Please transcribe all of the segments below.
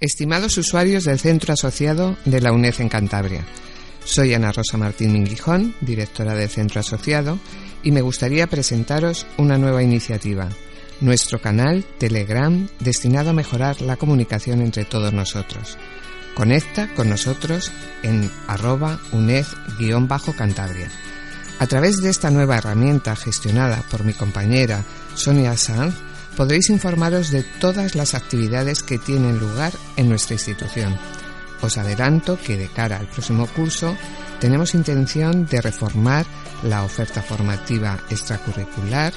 Estimados usuarios del Centro Asociado de la UNED en Cantabria, soy Ana Rosa Martín Minguijón, directora del Centro Asociado, y me gustaría presentaros una nueva iniciativa, nuestro canal Telegram destinado a mejorar la comunicación entre todos nosotros. Conecta con nosotros en arroba uned-cantabria. A través de esta nueva herramienta gestionada por mi compañera Sonia Sanz, podréis informaros de todas las actividades que tienen lugar en nuestra institución. Os adelanto que de cara al próximo curso tenemos intención de reformar la oferta formativa extracurricular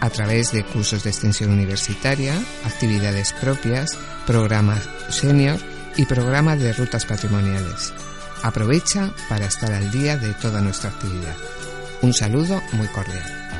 a través de cursos de extensión universitaria, actividades propias, programas senior y programas de rutas patrimoniales. Aprovecha para estar al día de toda nuestra actividad. Un saludo muy cordial.